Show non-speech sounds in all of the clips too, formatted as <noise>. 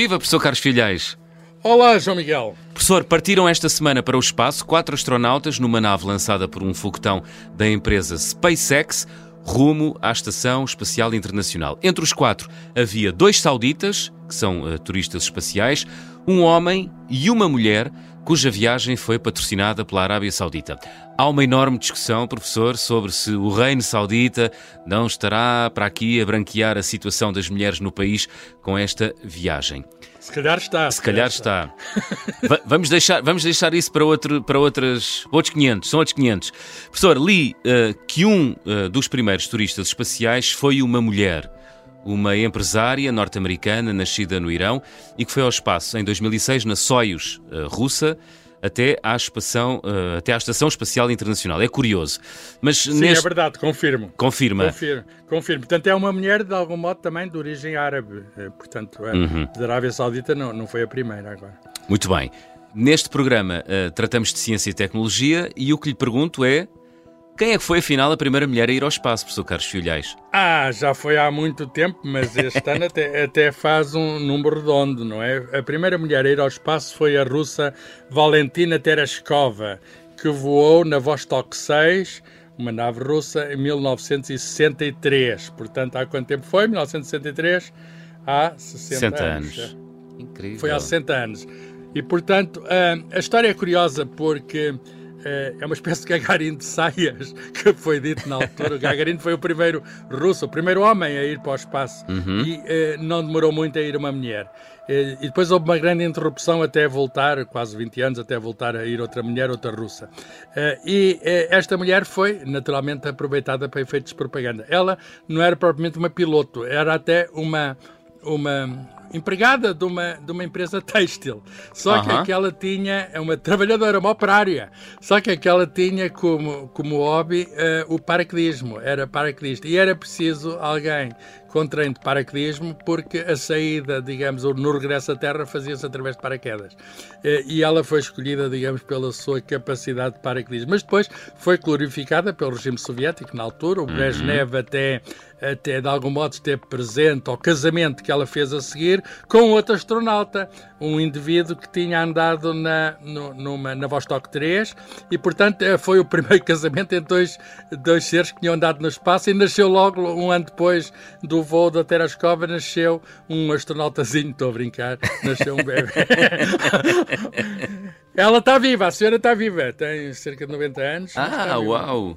Viva, professor Carlos Filhais! Olá, João Miguel. Professor, partiram esta semana para o espaço quatro astronautas numa nave lançada por um foguetão da empresa SpaceX rumo à Estação Espacial Internacional. Entre os quatro havia dois sauditas, que são uh, turistas espaciais, um homem e uma mulher cuja viagem foi patrocinada pela Arábia Saudita. Há uma enorme discussão, professor, sobre se o reino saudita não estará para aqui a branquear a situação das mulheres no país com esta viagem. Se calhar está. Se calhar está. vamos, deixar, vamos deixar isso para, outro, para outras, outros 500. São outros 500. Professor, li uh, que um uh, dos primeiros turistas espaciais foi uma mulher uma empresária norte-americana nascida no Irão e que foi ao espaço em 2006 na Soyuz uh, russa até à, espação, uh, até à Estação Espacial Internacional. É curioso. Mas Sim, é neste... é verdade, confirmo. Confirma. Confirmo, confirmo. Portanto, é uma mulher, de algum modo, também de origem árabe. Eh, portanto, é, uhum. da Arábia Saudita não, não foi a primeira agora. Muito bem. Neste programa uh, tratamos de ciência e tecnologia e o que lhe pergunto é quem é que foi, afinal, a primeira mulher a ir ao espaço, professor Carlos Filhais? Ah, já foi há muito tempo, mas este ano até, <laughs> até, faz um número redondo, não é? A primeira mulher a ir ao espaço foi a russa Valentina Tereshkova, que voou na Vostok 6, uma nave russa, em 1963. Portanto, há quanto tempo foi? 1963? Há 60, 60 anos. anos. Incrível. Foi há 60 anos. E, portanto, a história é curiosa porque é, é uma espécie de Gagarin de saias, que foi dito na altura. O Gagarin foi o primeiro russo, o primeiro homem a ir para o espaço. Uhum. E eh, não demorou muito a ir uma mulher. Eh, e depois houve uma grande interrupção até voltar, quase 20 anos, até voltar a ir outra mulher, outra russa. Eh, e esta mulher foi, naturalmente, aproveitada para efeitos de propaganda. Ela não era propriamente uma piloto, era até uma uma empregada de uma, de uma empresa <laughs> têxtil. Só que aquela tinha, é uma trabalhadora, uma operária. Só que aquela tinha como, como hobby uh, o paraquedismo, era paraquedista. E era preciso alguém com treino de paraquedismo, porque a saída, digamos, no regresso à Terra fazia-se através de paraquedas. Uh, e ela foi escolhida, digamos, pela sua capacidade de paraquedismo. Mas depois foi glorificada pelo regime soviético na altura, o uhum. Brezhnev até até de algum modo esteve presente ao casamento que ela fez a seguir com outro astronauta, um indivíduo que tinha andado na, no, numa, na Vostok 3 e, portanto, eh, foi o primeiro <laughs> casamento entre dois, dois seres que tinham andado no espaço e nasceu logo, um ano depois do voo da Tereshkova, nasceu um astronautazinho, estou a brincar, nasceu um bebê. <laughs> ela está viva, a senhora está viva, tem cerca de 90 anos. Ah, uau!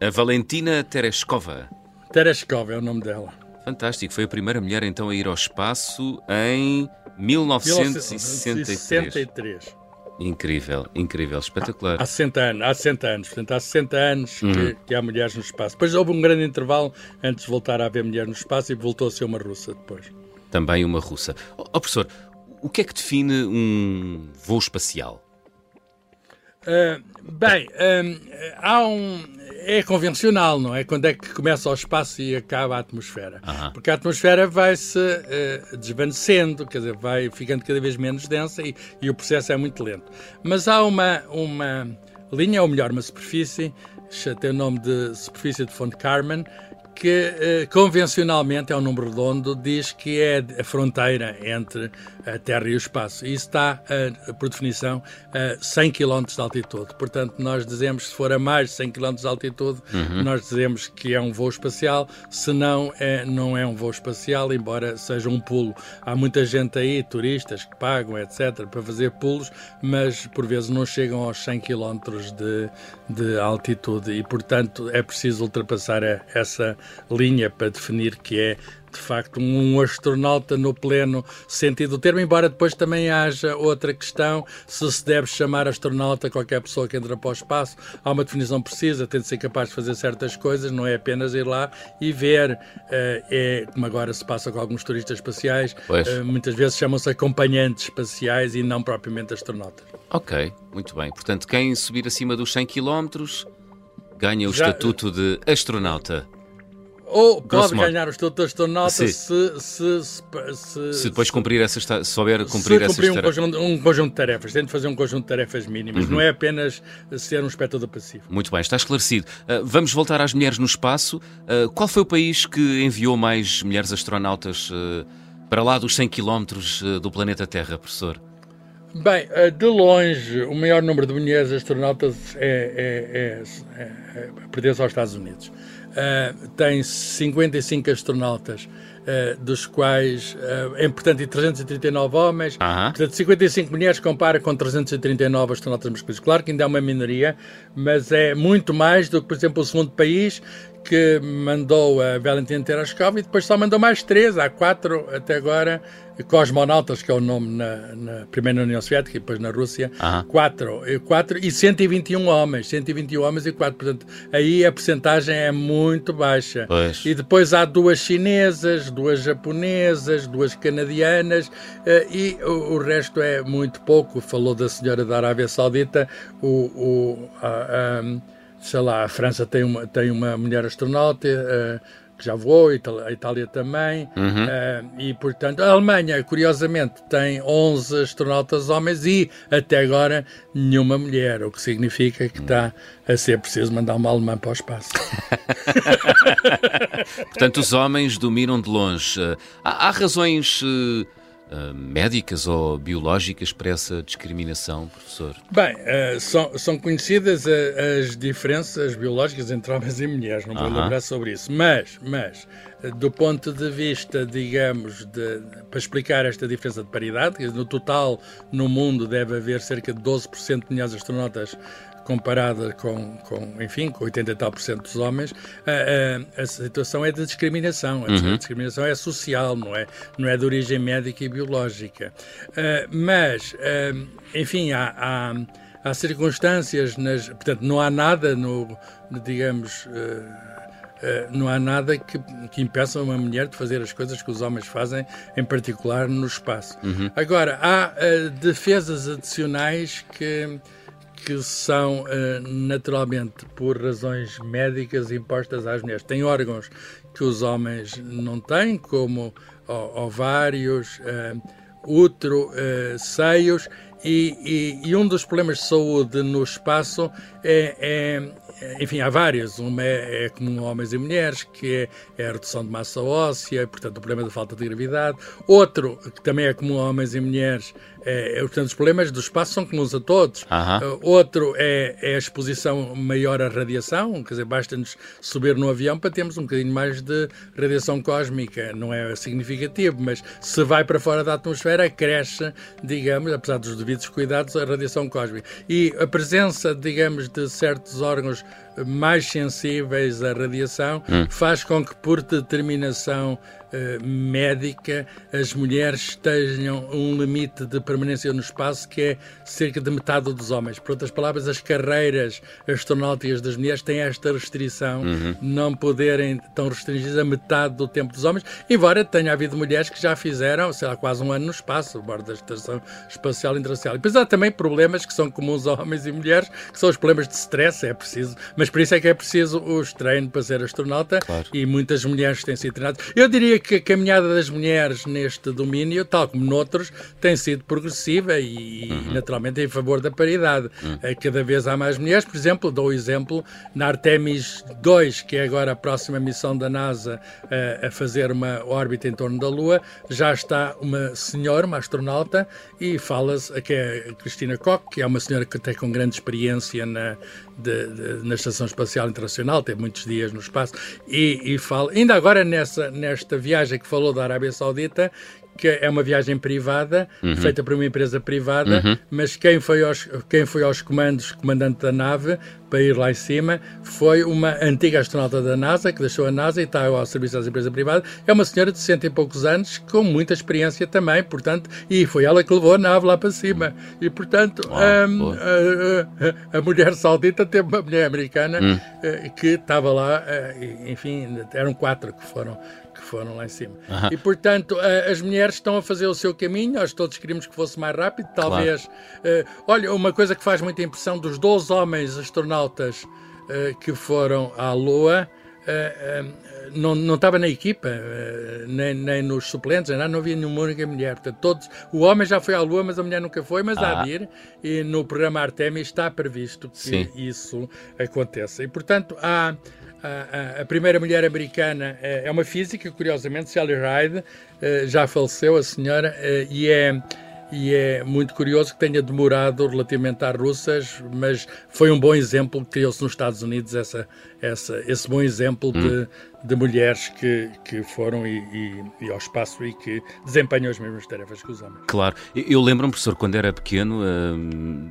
A Valentina Tereshkova. Tereshkov é o nome dela. Fantástico. Foi a primeira mulher então a ir ao espaço em 1963. 1963. Incrível, incrível, espetacular. Há 60 anos, há 60 anos, portanto, há 60 anos uhum. que, que, há mulheres no espaço. Depois houve um grande intervalo antes de voltar a haver mulher no espaço e voltou a ser uma russa depois. Também uma russa. Ó oh, professor, o que é que define um voo espacial? Uh, bem, um, há um. É convencional, não é? Quando é que começa o espaço e acaba a atmosfera. Porque a atmosfera vai-se uh, desvanecendo, quer dizer, vai ficando cada vez menos densa e, e, o processo é muito lento. Mas há uma, uma linha, ou melhor, uma superfície, tem o nome de superfície de Fonte Carmen, que eh, convencionalmente é um número redondo, diz que é a fronteira entre a Terra e o espaço. E isso está, eh, por definição, a 100 km de altitude. Portanto, nós dizemos, se for a mais de 100 km de altitude, uhum. nós dizemos que é um voo espacial, se não, é, não é um voo espacial, embora seja um pulo. Há muita gente aí, turistas, que pagam, etc., para fazer pulos, mas por vezes não chegam aos 100 km de, de altitude e, portanto, é preciso ultrapassar essa linha para definir que é de facto um astronauta no pleno sentido do termo, embora depois também haja outra questão, se se deve chamar astronauta qualquer pessoa que entra para o espaço, há uma definição precisa, tem de ser capaz de fazer certas coisas, não é apenas ir lá e ver, uh, é como agora se passa com alguns turistas espaciais, uh, muitas vezes chamam-se acompanhantes espaciais e não propriamente astronautas. Ok, muito bem. Portanto, quem subir acima dos 100 km ganha o Já, estatuto de astronauta. Ou pode ganhar o estatuto de astronauta se se, se, se, depois cumprir essas se souber cumprir se cumprir um conjunto, um conjunto de tarefas. Tem de fazer um conjunto de tarefas mínimas. Uhum. Não é apenas ser um espectador passivo. Muito bem, está esclarecido. Uh, vamos voltar às mulheres no espaço. Uh, qual foi o país que enviou mais mulheres astronautas uh, para lá dos 100 km do planeta Terra, professor? Bem, de longe, o maior número de mulheres astronautas é, é, é, é pertence aos Estados Unidos. Uh, tem 55 astronautas uh, dos quais, uh, é importante, e 339 homens, uh -huh. portanto, 55 mulheres compara com 339 astronautas masculinos. Claro que ainda é uma minoria, mas é muito mais do que, por exemplo, o segundo país, que mandou a Valentina Tereshkova e depois só mandou mais três, há quatro até agora, cosmonautas, que é o nome na, na primeiro na União Soviética e depois na Rússia, uh -huh. quatro, quatro e 121 homens, 121 homens e quatro, portanto, aí a percentagem é muito baixa. Pois. E depois há duas chinesas, duas japonesas, duas canadianas uh, e o, o, resto é muito pouco. Falou da senhora da Arábia Saudita, o, o a, a, sei lá, a França tem uma, tem uma mulher astronauta, uh, que já voou, a Itália também, uhum. uh, e portanto a Alemanha, curiosamente, tem 11 astronautas homens e até agora nenhuma mulher, o que significa que está a ser preciso mandar uma alemã para o espaço. <laughs> portanto, os homens dominam de longe. Há, há razões. Uh uh, médicas ou biológicas para essa discriminação, professor? Bem, uh, são, são conhecidas eh, as diferenças biológicas entre homens e mulheres, não vou uh -huh. lembrar sobre isso, mas, mas do ponto de vista, digamos, de, para explicar esta diferença de paridade, no total no mundo deve haver cerca de 12% de mulheres astronautas comparada com, com, enfim, com 80 e tal por cento dos homens, a, a, a, situação é de discriminação. A uhum. discriminação é social, não é, não é de origem médica e biológica. Uh, mas, uh, enfim, há, há, há, circunstâncias, nas, portanto, não há nada no, digamos, uh, não há nada que, que impeça uma mulher de fazer as coisas que os homens fazem, em particular no espaço. Uhum. Agora, há defesas adicionais que que são eh, naturalmente por razões médicas impostas às mulheres. Tem órgãos que os homens não têm, como ovários, uh, útero, uh, seios, e, e, e, um dos problemas de saúde no espaço é, é enfim, há vários. Uma é, é, comum a homens e mulheres, que é, é, a redução de massa óssea, portanto, o problema da falta de gravidade. Outro, que também é comum a homens e mulheres, é, é, portanto, os problemas do espaço são comuns a todos. Uh, outro é, é, a exposição maior à radiação, quer dizer, basta-nos subir no avião para termos um bocadinho mais de radiação cósmica. Não é significativo, mas se vai para fora da atmosfera, cresce, digamos, apesar dos devidos cuidados, a radiação cósmica. E a presença, digamos, de certos órgãos mais sensíveis à radiação hum. faz com que, por determinação eh, médica as mulheres tenham um limite de permanência no espaço que é cerca de metade dos homens. Por outras palavras, as carreiras astronáuticas das mulheres têm esta restrição, uhum. não poderem tão restringidas a metade do tempo dos homens, embora tenha havido mulheres que já fizeram, sei lá, quase um ano no espaço, a bordo da Estação Espacial Internacional. E depois há também problemas que são comuns a homens e mulheres, que são os problemas de stress, é preciso, mas por isso é que é preciso os treinos para ser astronauta claro. e muitas mulheres têm sido treinadas. Eu diria que a caminhada das mulheres neste domínio, tal como noutros, tem sido progressiva e, uhum. naturalmente, em favor da paridade. Uhum. Cada vez há mais mulheres, por exemplo, dou o exemplo na Artemis 2, que é agora a próxima missão da NASA a, a fazer uma órbita em torno da Lua, já está uma senhora, uma astronauta, e fala-se, que é a Cristina Koch, que é uma senhora que tem com grande experiência na, de, de, na Estação Espacial Internacional, teve muitos dias no espaço, e, e fala, ainda agora nessa, nesta viagem que falou da Arábia Saudita, que é uma viagem privada, uhum. feita por uma empresa privada, uhum. mas quem foi, aos, quem foi aos comandos, comandante da nave, para ir lá em cima, foi uma antiga astronauta da NASA, que deixou a NASA e está ao serviço das empresas privadas. É uma senhora de 60 e poucos anos, com muita experiência também, portanto, e foi ela que levou a nave lá para cima. E, portanto, um, a, a, a, mulher saudita teve uma mulher americana hum. Eh, que estava lá, eh, enfim, eram quatro que foram foram lá em cima. Uhum. E, portanto, as mulheres estão a fazer o seu caminho, nós todos queríamos que fosse mais rápido, talvez. Claro. Uh, olha, uma coisa que faz muita impressão dos 12 homens astronautas uh, que foram à Lua. Não, não estava na equipa, nem, nem nos suplentes, não, não havia nenhuma única mulher. Portanto, todos, o homem já foi à Lua, mas a mulher nunca foi, mas ah. há de ir. E no programa Artemis está previsto que Sim. isso aconteça. E, portanto, há, a, a, primeira mulher americana é, é, uma física, curiosamente, Sally Ride, uh, já faleceu a senhora, uh, e é e é muito curioso que tenha demorado relativamente às russas, mas foi um bom exemplo, criou-se nos Estados Unidos essa, essa, esse bom exemplo hum. de, de mulheres que, que foram e, e, e, ao espaço e que desempenham as mesmas tarefas que os homens. Claro. Eu lembro-me, professor, quando era pequeno. Hum,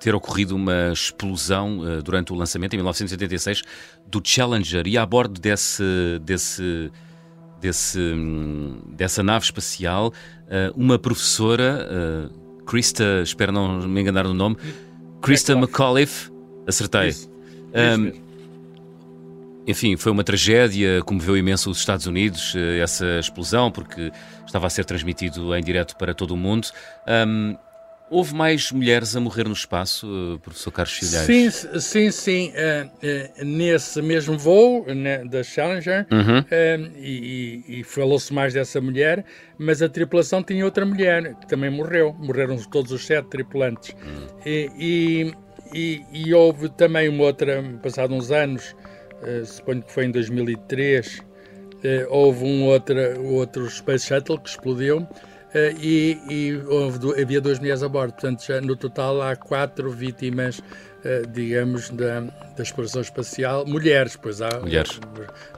ter ocorrido uma explosão uh, durante o lançamento, em 1986, do Challenger, e a bordo desse, desse, desse, hum, dessa nave espacial uh, uma professora, uh, Krista, espero não me enganar no nome, Krista McAuliffe, acertei. Isso. Um, enfim, foi uma tragédia, comoveu imenso os Estados Unidos, essa explosão, porque estava a ser transmitido em direto para todo o mundo. Um, Houve mais mulheres a morrer no espaço, eh, professor Carlos Filhais? Sim, sim, sim. Uh, uh, nesse mesmo voo né, da Challenger, uhum. uh, e, e falou-se mais dessa mulher, mas a tripulação tinha outra mulher que também morreu. Morreram todos os sete tripulantes. Uhum. E, e, e, houve também uma outra, passado uns anos, suponho que foi em 2003, houve um outro, outro Space Shuttle que explodiu e, e houve, havia duas mulheres a bordo. Portanto, já, no total há quatro vítimas, uh, digamos, da, da exploração espacial. Mulheres, pois há mulheres.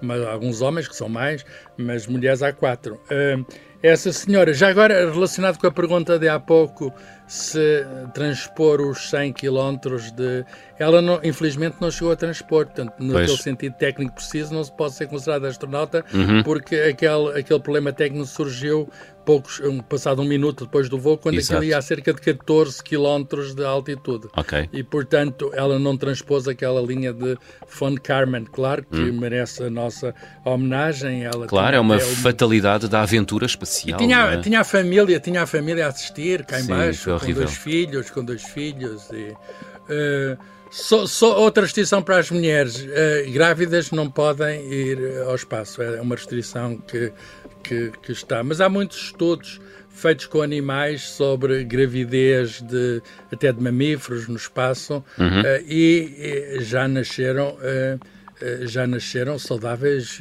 Mas, alguns homens que são mais, mas mulheres há quatro. Uh, essa senhora, já agora relacionado com a pergunta de há pouco, se transpor os 100 km de. Ela, não, infelizmente, não chegou a transpor, portanto, no pois. sentido técnico preciso, não se pode ser considerada astronauta, uhum. porque aquele, aquele problema técnico surgiu poucos, um, passado um minuto depois do voo, quando Exato. aquilo ia a cerca de 14 km de altitude. Okay. E, portanto, ela não transpôs aquela linha de Von Carmen. Claro que hum. merece a nossa homenagem. Ela claro, é uma fatalidade da aventura espacial. E tinha, é? tinha a família, tinha a família a assistir cá embaixo, com dois filhos, com dois filhos. E, uh, só, só, outra restrição para as mulheres uh, grávidas não podem ir ao espaço. É uma restrição que que, que está. Mas há muitos estudos feitos com animais sobre gravidez de até de mamíferos no espaço uhum. uh, e, e, já nasceram já nasceram saudáveis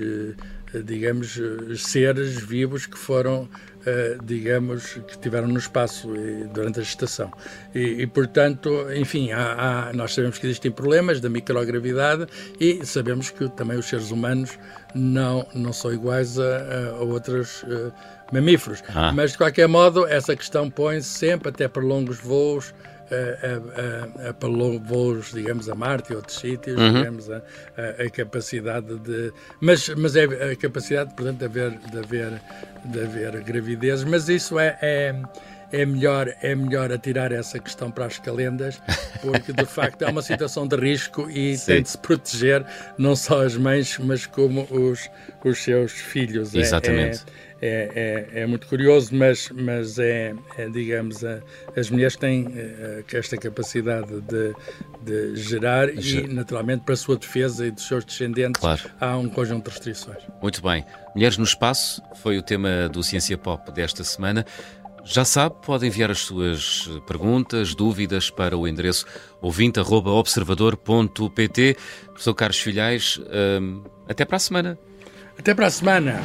digamos seres vivos que foram digamos que estiveram no espaço durante a gestação e, e portanto enfim há, há, nós sabemos que existem problemas da microgravidade e sabemos que também os seres humanos não, não são iguais a, a outros uh, mamíferos. Ah. Mas, de qualquer modo, essa questão põe-se sempre, até para longos voos, a, a, a, para digamos, a Marte e outros sítios, uhum. digamos, a, a, capacidade de. Mas, mas é a capacidade, portanto, de haver, de haver, de haver gravidez, mas isso é, é é melhor, é melhor atirar essa questão para as calendas, porque de facto é uma situação de risco e Sim. tem de se proteger não só as mães, mas como os, os seus filhos. É, Exatamente. É, é, é, é muito curioso, mas, mas é, é digamos, a, as mulheres têm uh, esta capacidade de, de gerar e, naturalmente, para a sua defesa e dos seus descendentes, claro. há um conjunto de restrições. Muito bem. Mulheres no Espaço foi o tema do Ciência Pop desta semana. Já sabe, pode enviar as suas perguntas, dúvidas para o endereço ouvinte.observador.pt. Professor Carlos Filhais, hum, até para a semana. Até para a semana.